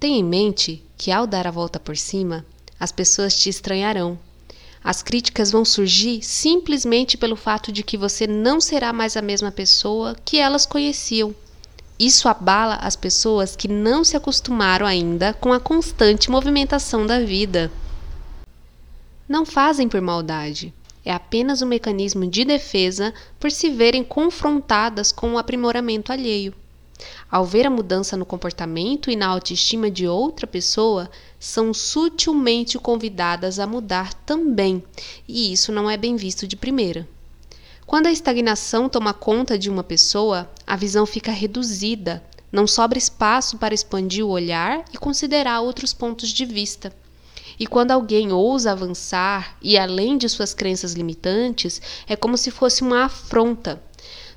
Tenha em mente que ao dar a volta por cima, as pessoas te estranharão. As críticas vão surgir simplesmente pelo fato de que você não será mais a mesma pessoa que elas conheciam. Isso abala as pessoas que não se acostumaram ainda com a constante movimentação da vida. Não fazem por maldade, é apenas um mecanismo de defesa por se verem confrontadas com o aprimoramento alheio. Ao ver a mudança no comportamento e na autoestima de outra pessoa, são sutilmente convidadas a mudar também, e isso não é bem visto de primeira. Quando a estagnação toma conta de uma pessoa, a visão fica reduzida, não sobra espaço para expandir o olhar e considerar outros pontos de vista. E quando alguém ousa avançar e além de suas crenças limitantes, é como se fosse uma afronta.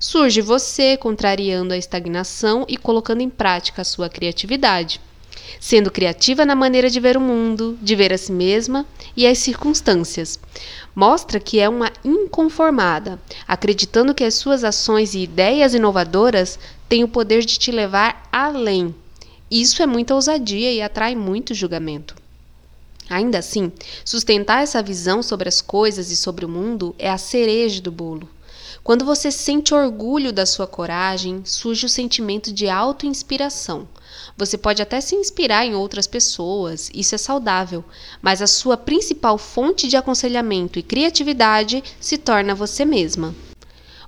Surge você contrariando a estagnação e colocando em prática a sua criatividade. Sendo criativa na maneira de ver o mundo, de ver a si mesma e as circunstâncias. Mostra que é uma inconformada, acreditando que as suas ações e ideias inovadoras têm o poder de te levar além. Isso é muita ousadia e atrai muito julgamento. Ainda assim, sustentar essa visão sobre as coisas e sobre o mundo é a cereja do bolo. Quando você sente orgulho da sua coragem, surge o sentimento de auto-inspiração. Você pode até se inspirar em outras pessoas, isso é saudável, mas a sua principal fonte de aconselhamento e criatividade se torna você mesma.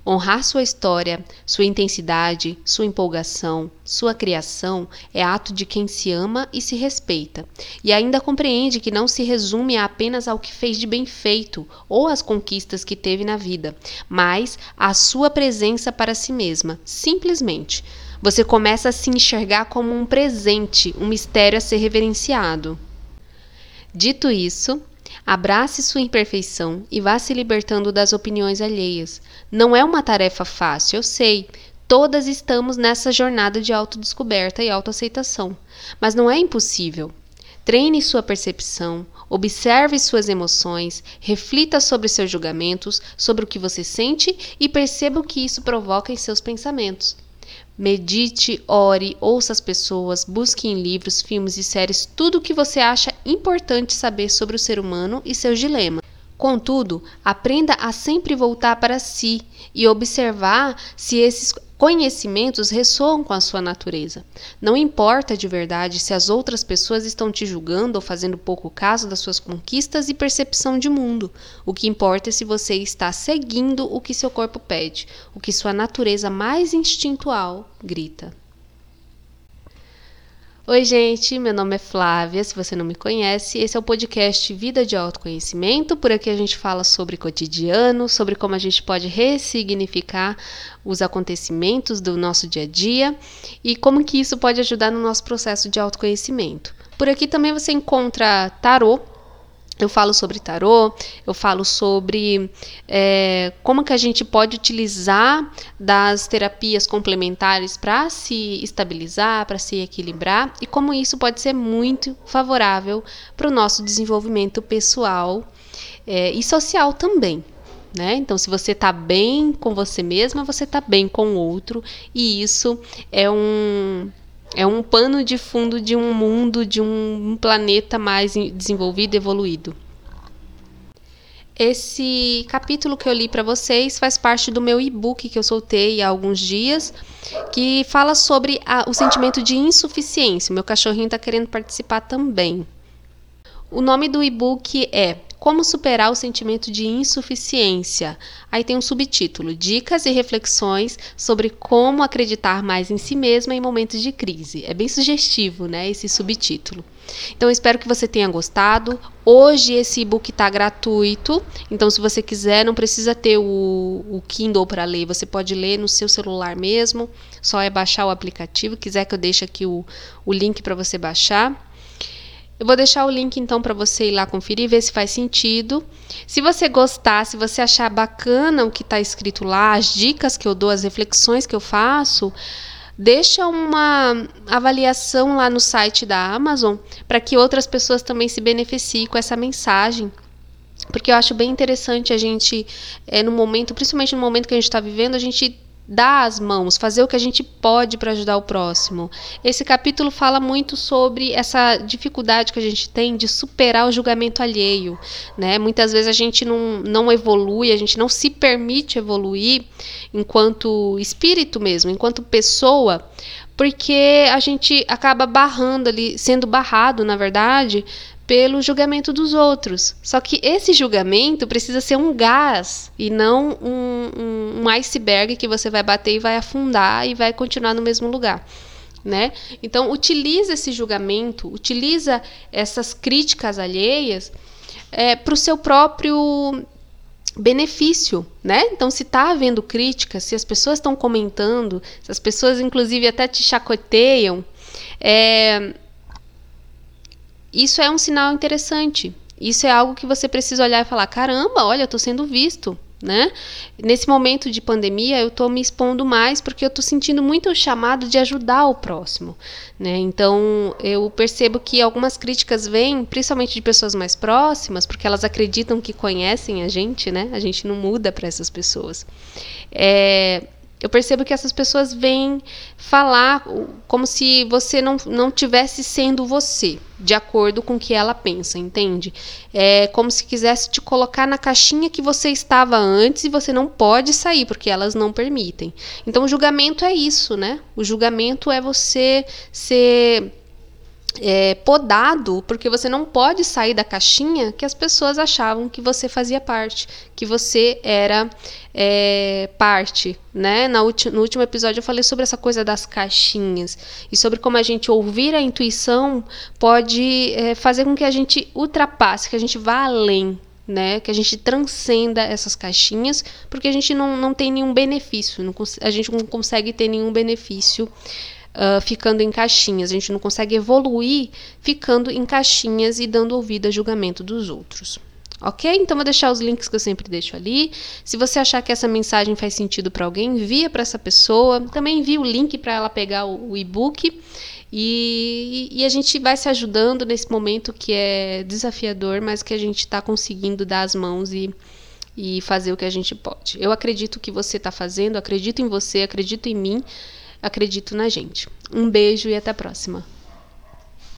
Honrar sua história, sua intensidade, sua empolgação, sua criação é ato de quem se ama e se respeita, e ainda compreende que não se resume apenas ao que fez de bem feito ou às conquistas que teve na vida, mas à sua presença para si mesma, simplesmente. Você começa a se enxergar como um presente, um mistério a ser reverenciado. Dito isso, Abrace sua imperfeição e vá se libertando das opiniões alheias. Não é uma tarefa fácil, eu sei. Todas estamos nessa jornada de autodescoberta e autoaceitação. Mas não é impossível. Treine sua percepção, observe suas emoções, reflita sobre seus julgamentos, sobre o que você sente e perceba o que isso provoca em seus pensamentos. Medite, ore, ouça as pessoas, busque em livros, filmes e séries tudo o que você acha importante saber sobre o ser humano e seus dilemas. Contudo, aprenda a sempre voltar para si e observar se esses conhecimentos ressoam com a sua natureza. Não importa de verdade se as outras pessoas estão te julgando ou fazendo pouco caso das suas conquistas e percepção de mundo. O que importa é se você está seguindo o que seu corpo pede, o que sua natureza mais instintual grita. Oi, gente, meu nome é Flávia. Se você não me conhece, esse é o podcast Vida de Autoconhecimento. Por aqui a gente fala sobre cotidiano, sobre como a gente pode ressignificar os acontecimentos do nosso dia a dia e como que isso pode ajudar no nosso processo de autoconhecimento. Por aqui também você encontra tarô, eu falo sobre tarô, eu falo sobre é, como que a gente pode utilizar das terapias complementares para se estabilizar, para se equilibrar e como isso pode ser muito favorável para o nosso desenvolvimento pessoal é, e social também. Né? Então, se você está bem com você mesma, você está bem com o outro, e isso é um é um pano de fundo de um mundo, de um planeta mais desenvolvido evoluído. Esse capítulo que eu li para vocês faz parte do meu e-book que eu soltei há alguns dias, que fala sobre a, o sentimento de insuficiência. Meu cachorrinho está querendo participar também. O nome do e-book é como superar o sentimento de insuficiência. Aí tem um subtítulo: Dicas e reflexões sobre como acreditar mais em si mesma em momentos de crise. É bem sugestivo, né? Esse subtítulo. Então, espero que você tenha gostado. Hoje esse e-book está gratuito, então se você quiser, não precisa ter o, o Kindle para ler, você pode ler no seu celular mesmo, só é baixar o aplicativo. Quiser que eu deixe aqui o, o link para você baixar. Eu vou deixar o link então para você ir lá conferir, ver se faz sentido. Se você gostar, se você achar bacana o que está escrito lá, as dicas que eu dou, as reflexões que eu faço, deixa uma avaliação lá no site da Amazon para que outras pessoas também se beneficiem com essa mensagem. Porque eu acho bem interessante a gente, é, no momento, principalmente no momento que a gente está vivendo, a gente dar as mãos, fazer o que a gente pode para ajudar o próximo. Esse capítulo fala muito sobre essa dificuldade que a gente tem de superar o julgamento alheio, né? Muitas vezes a gente não, não evolui, a gente não se permite evoluir enquanto espírito mesmo, enquanto pessoa, porque a gente acaba barrando ali, sendo barrado, na verdade, pelo julgamento dos outros. Só que esse julgamento precisa ser um gás e não um, um, um iceberg que você vai bater e vai afundar e vai continuar no mesmo lugar. Né? Então, utiliza esse julgamento, utiliza essas críticas alheias é, para o seu próprio benefício, né? Então, se está havendo crítica, se as pessoas estão comentando, se as pessoas, inclusive, até te chacoteiam, é, isso é um sinal interessante. Isso é algo que você precisa olhar e falar: caramba, olha, eu estou sendo visto. Né? Nesse momento de pandemia, eu estou me expondo mais porque eu estou sentindo muito o chamado de ajudar o próximo. Né? Então, eu percebo que algumas críticas vêm, principalmente de pessoas mais próximas, porque elas acreditam que conhecem a gente, né? A gente não muda para essas pessoas. É, eu percebo que essas pessoas vêm falar como se você não, não tivesse sendo você, de acordo com o que ela pensa, entende? É como se quisesse te colocar na caixinha que você estava antes e você não pode sair, porque elas não permitem. Então, o julgamento é isso, né? O julgamento é você ser é, podado, porque você não pode sair da caixinha que as pessoas achavam que você fazia parte, que você era é, parte, né? no último episódio eu falei sobre essa coisa das caixinhas e sobre como a gente ouvir a intuição pode é, fazer com que a gente ultrapasse, que a gente vá além, né? Que a gente transcenda essas caixinhas, porque a gente não, não tem nenhum benefício, não, a gente não consegue ter nenhum benefício uh, ficando em caixinhas. A gente não consegue evoluir ficando em caixinhas e dando ouvido a julgamento dos outros. Ok? Então vou deixar os links que eu sempre deixo ali. Se você achar que essa mensagem faz sentido para alguém, envia para essa pessoa. Também envia o link para ela pegar o, o e-book. E, e, a gente vai se ajudando nesse momento que é desafiador, mas que a gente está conseguindo dar as mãos e, e fazer o que a gente pode. Eu acredito que você está fazendo, acredito em você, acredito em mim acredito na gente. Um beijo e até a próxima.